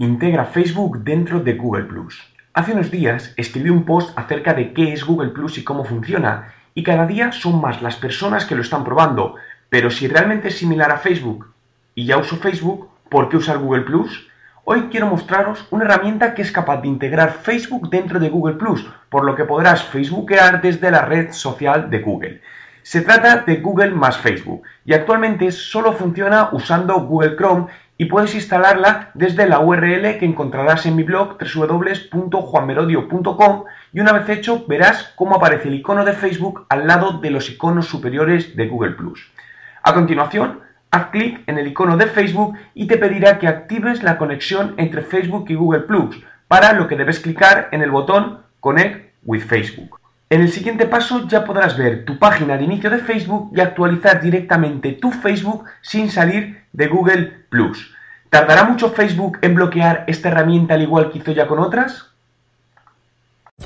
Integra Facebook dentro de Google. Hace unos días escribí un post acerca de qué es Google y cómo funciona, y cada día son más las personas que lo están probando. Pero si realmente es similar a Facebook y ya uso Facebook, ¿por qué usar Google? Hoy quiero mostraros una herramienta que es capaz de integrar Facebook dentro de Google Plus, por lo que podrás facebookear desde la red social de Google. Se trata de Google más Facebook y actualmente solo funciona usando Google Chrome y puedes instalarla desde la URL que encontrarás en mi blog www.juanmerodio.com y una vez hecho verás cómo aparece el icono de Facebook al lado de los iconos superiores de Google ⁇ A continuación, haz clic en el icono de Facebook y te pedirá que actives la conexión entre Facebook y Google ⁇ para lo que debes clicar en el botón Connect with Facebook. En el siguiente paso ya podrás ver tu página de inicio de Facebook y actualizar directamente tu Facebook sin salir de Google. ¿Tardará mucho Facebook en bloquear esta herramienta al igual que hizo ya con otras?